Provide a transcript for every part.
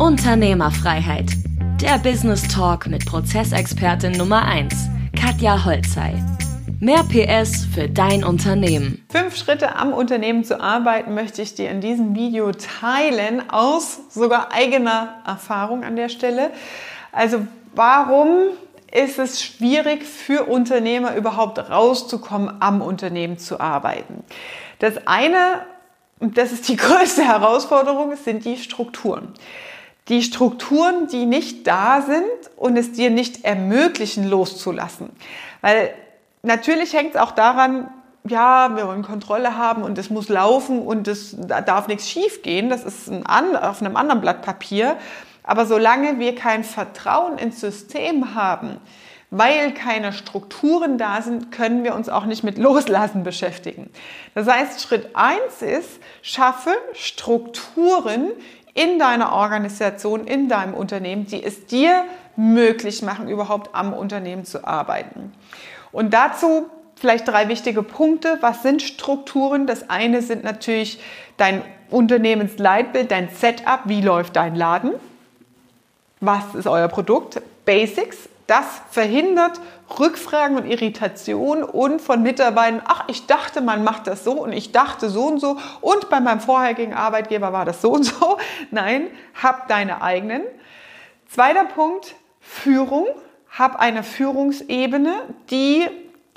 Unternehmerfreiheit. Der Business Talk mit Prozessexpertin Nummer 1, Katja Holzei. Mehr PS für dein Unternehmen. Fünf Schritte am Unternehmen zu arbeiten möchte ich dir in diesem Video teilen, aus sogar eigener Erfahrung an der Stelle. Also warum ist es schwierig für Unternehmer überhaupt rauszukommen, am Unternehmen zu arbeiten? Das eine, und das ist die größte Herausforderung, sind die Strukturen die Strukturen, die nicht da sind und es dir nicht ermöglichen, loszulassen. Weil natürlich hängt es auch daran, ja, wir wollen Kontrolle haben und es muss laufen und es da darf nichts schief gehen. Das ist ein, auf einem anderen Blatt Papier. Aber solange wir kein Vertrauen ins System haben, weil keine Strukturen da sind, können wir uns auch nicht mit Loslassen beschäftigen. Das heißt, Schritt eins ist, schaffe Strukturen, in deiner Organisation, in deinem Unternehmen, die es dir möglich machen, überhaupt am Unternehmen zu arbeiten. Und dazu vielleicht drei wichtige Punkte. Was sind Strukturen? Das eine sind natürlich dein Unternehmensleitbild, dein Setup, wie läuft dein Laden? Was ist euer Produkt? Basics. Das verhindert Rückfragen und Irritation und von Mitarbeitern, ach, ich dachte, man macht das so und ich dachte so und so und bei meinem vorherigen Arbeitgeber war das so und so. Nein, hab deine eigenen. Zweiter Punkt, Führung. Hab eine Führungsebene, die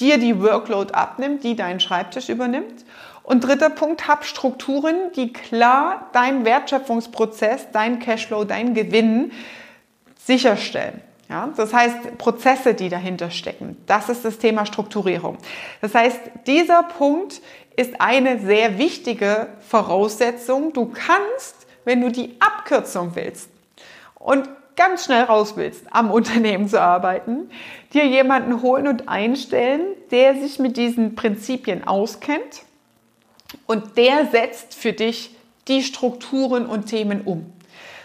dir die Workload abnimmt, die deinen Schreibtisch übernimmt. Und dritter Punkt, hab Strukturen, die klar deinen Wertschöpfungsprozess, dein Cashflow, dein Gewinn sicherstellen. Ja, das heißt, Prozesse, die dahinter stecken. Das ist das Thema Strukturierung. Das heißt, dieser Punkt ist eine sehr wichtige Voraussetzung. Du kannst, wenn du die Abkürzung willst und ganz schnell raus willst, am Unternehmen zu arbeiten, dir jemanden holen und einstellen, der sich mit diesen Prinzipien auskennt und der setzt für dich die Strukturen und Themen um.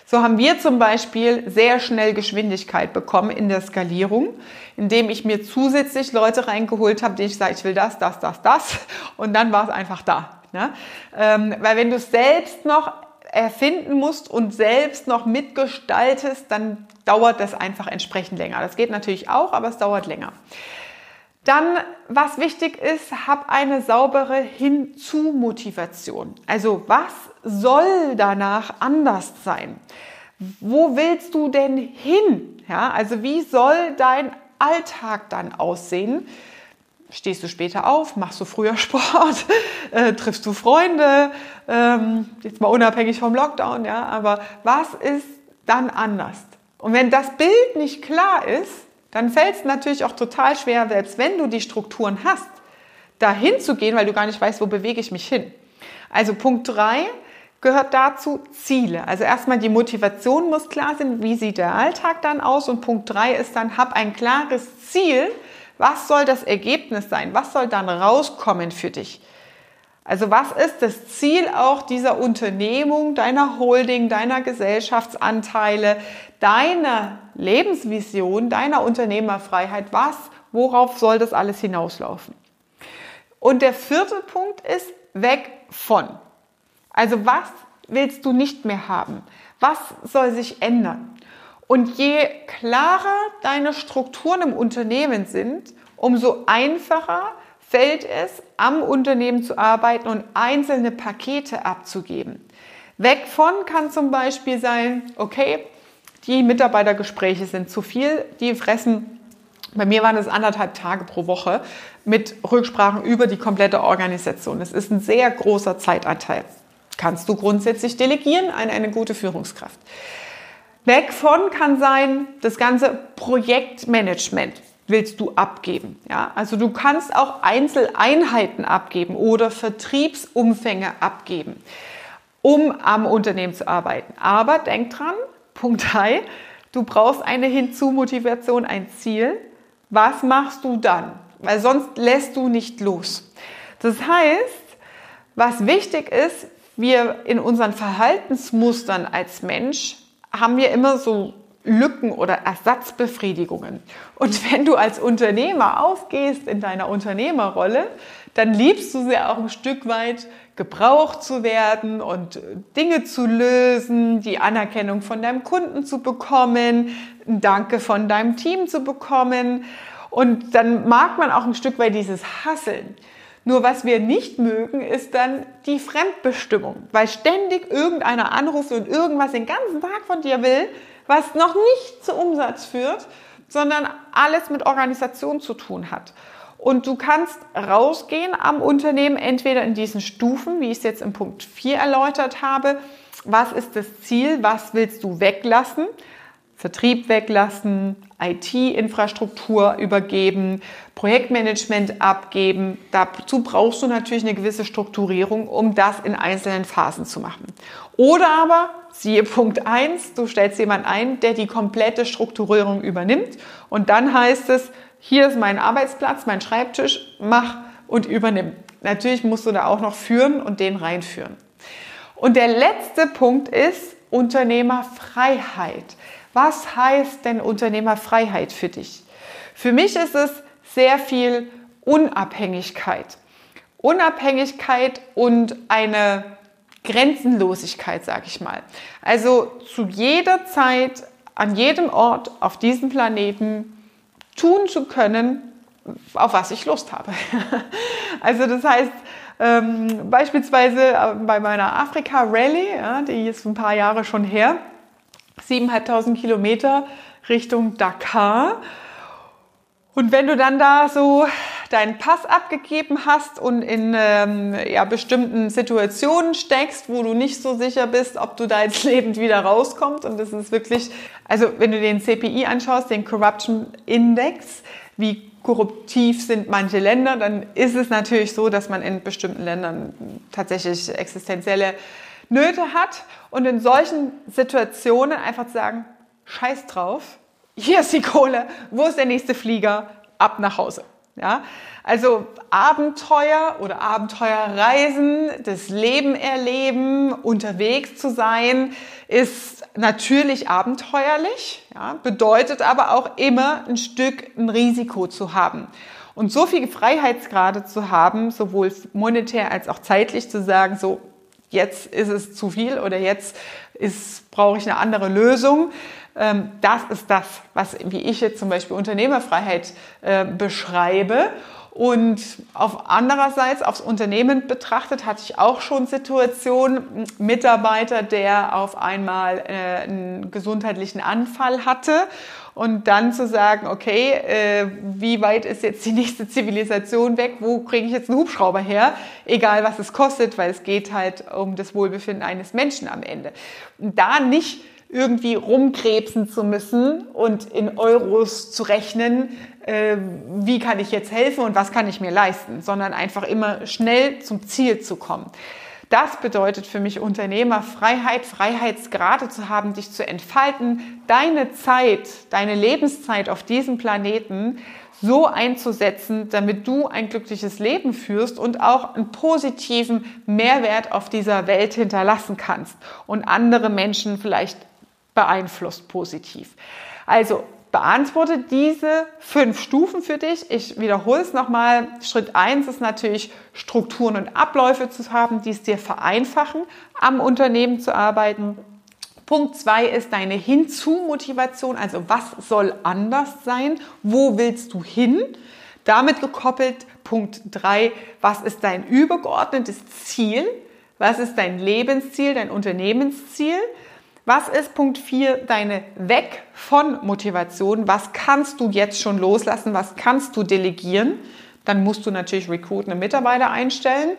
So haben wir zum Beispiel sehr schnell Geschwindigkeit bekommen in der Skalierung, indem ich mir zusätzlich Leute reingeholt habe, die ich sage, ich will das, das, das, das und dann war es einfach da. Ne? Ähm, weil wenn du es selbst noch erfinden musst und selbst noch mitgestaltest, dann dauert das einfach entsprechend länger. Das geht natürlich auch, aber es dauert länger. Dann, was wichtig ist, hab eine saubere Hinzu-Motivation. Also, was soll danach anders sein? Wo willst du denn hin? Ja, also, wie soll dein Alltag dann aussehen? Stehst du später auf? Machst du früher Sport? Äh, triffst du Freunde? Ähm, jetzt mal unabhängig vom Lockdown, ja, aber was ist dann anders? Und wenn das Bild nicht klar ist, dann fällt es natürlich auch total schwer, selbst wenn du die Strukturen hast, dahin zu gehen, weil du gar nicht weißt, wo bewege ich mich hin. Also Punkt drei gehört dazu Ziele. Also erstmal die Motivation muss klar sein, wie sieht der Alltag dann aus und Punkt drei ist dann, hab ein klares Ziel, was soll das Ergebnis sein, was soll dann rauskommen für dich. Also was ist das Ziel auch dieser Unternehmung, deiner Holding, deiner Gesellschaftsanteile, deiner Lebensvision, deiner Unternehmerfreiheit? Was, worauf soll das alles hinauslaufen? Und der vierte Punkt ist weg von. Also was willst du nicht mehr haben? Was soll sich ändern? Und je klarer deine Strukturen im Unternehmen sind, umso einfacher fällt es, am Unternehmen zu arbeiten und einzelne Pakete abzugeben. Weg von kann zum Beispiel sein, okay, die Mitarbeitergespräche sind zu viel, die fressen, bei mir waren es anderthalb Tage pro Woche mit Rücksprachen über die komplette Organisation. Das ist ein sehr großer Zeitanteil. Kannst du grundsätzlich delegieren an eine gute Führungskraft. Weg von kann sein das ganze Projektmanagement willst du abgeben. Ja? Also du kannst auch Einzeleinheiten abgeben oder Vertriebsumfänge abgeben, um am Unternehmen zu arbeiten. Aber denk dran, Punkt 3, du brauchst eine Hinzu-Motivation, ein Ziel. Was machst du dann? Weil sonst lässt du nicht los. Das heißt, was wichtig ist, wir in unseren Verhaltensmustern als Mensch haben wir immer so Lücken oder Ersatzbefriedigungen. Und wenn du als Unternehmer aufgehst in deiner Unternehmerrolle, dann liebst du sie auch ein Stück weit gebraucht zu werden und Dinge zu lösen, die Anerkennung von deinem Kunden zu bekommen, ein Danke von deinem Team zu bekommen. Und dann mag man auch ein Stück weit dieses Hasseln. Nur was wir nicht mögen, ist dann die Fremdbestimmung, weil ständig irgendeiner anruft und irgendwas den ganzen Tag von dir will, was noch nicht zu Umsatz führt, sondern alles mit Organisation zu tun hat. Und du kannst rausgehen am Unternehmen, entweder in diesen Stufen, wie ich es jetzt im Punkt 4 erläutert habe. Was ist das Ziel? Was willst du weglassen? Vertrieb weglassen, IT-Infrastruktur übergeben, Projektmanagement abgeben. Dazu brauchst du natürlich eine gewisse Strukturierung, um das in einzelnen Phasen zu machen. Oder aber, siehe Punkt 1, du stellst jemanden ein, der die komplette Strukturierung übernimmt und dann heißt es, hier ist mein Arbeitsplatz, mein Schreibtisch, mach und übernimm. Natürlich musst du da auch noch führen und den reinführen. Und der letzte Punkt ist Unternehmerfreiheit. Was heißt denn Unternehmerfreiheit für dich? Für mich ist es sehr viel Unabhängigkeit. Unabhängigkeit und eine Grenzenlosigkeit, sage ich mal. Also zu jeder Zeit, an jedem Ort auf diesem Planeten tun zu können, auf was ich Lust habe. also das heißt, ähm, beispielsweise äh, bei meiner Afrika-Rallye, ja, die ist ein paar Jahre schon her, 7.500 Kilometer Richtung Dakar. Und wenn du dann da so deinen Pass abgegeben hast und in ähm, ja, bestimmten Situationen steckst, wo du nicht so sicher bist, ob du da jetzt lebend wieder rauskommst. Und das ist wirklich, also wenn du den CPI anschaust, den Corruption Index, wie korruptiv sind manche Länder, dann ist es natürlich so, dass man in bestimmten Ländern tatsächlich existenzielle Nöte hat. Und in solchen Situationen einfach zu sagen, scheiß drauf, hier ist die Kohle, wo ist der nächste Flieger, ab nach Hause. Ja, also Abenteuer oder Abenteuerreisen, das Leben erleben, unterwegs zu sein, ist natürlich abenteuerlich, ja, bedeutet aber auch immer ein Stück ein Risiko zu haben. Und so viel Freiheitsgrade zu haben, sowohl monetär als auch zeitlich zu sagen, so jetzt ist es zu viel oder jetzt ist, brauche ich eine andere Lösung. Ähm, das ist das, was, wie ich jetzt zum Beispiel Unternehmerfreiheit äh, beschreibe. Und auf andererseits, aufs Unternehmen betrachtet, hatte ich auch schon Situationen, Mitarbeiter, der auf einmal äh, einen gesundheitlichen Anfall hatte und dann zu sagen, okay, äh, wie weit ist jetzt die nächste Zivilisation weg? Wo kriege ich jetzt einen Hubschrauber her? Egal, was es kostet, weil es geht halt um das Wohlbefinden eines Menschen am Ende. Und da nicht irgendwie rumkrebsen zu müssen und in Euros zu rechnen, äh, wie kann ich jetzt helfen und was kann ich mir leisten, sondern einfach immer schnell zum Ziel zu kommen. Das bedeutet für mich Unternehmerfreiheit, Freiheitsgrade zu haben, dich zu entfalten, deine Zeit, deine Lebenszeit auf diesem Planeten so einzusetzen, damit du ein glückliches Leben führst und auch einen positiven Mehrwert auf dieser Welt hinterlassen kannst und andere Menschen vielleicht beeinflusst positiv. Also beantworte diese fünf Stufen für dich. Ich wiederhole es nochmal. Schritt eins ist natürlich Strukturen und Abläufe zu haben, die es dir vereinfachen, am Unternehmen zu arbeiten. Punkt zwei ist deine Hinzu-Motivation, also was soll anders sein, wo willst du hin? Damit gekoppelt Punkt drei, was ist dein übergeordnetes Ziel? Was ist dein Lebensziel, dein Unternehmensziel? Was ist Punkt 4 deine Weg von Motivation? Was kannst du jetzt schon loslassen? Was kannst du delegieren? Dann musst du natürlich recruitende Mitarbeiter einstellen.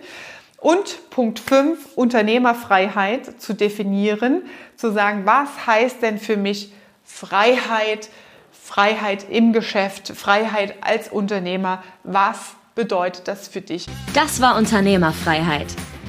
Und Punkt 5, Unternehmerfreiheit zu definieren, zu sagen, was heißt denn für mich Freiheit, Freiheit im Geschäft, Freiheit als Unternehmer, was bedeutet das für dich? Das war Unternehmerfreiheit.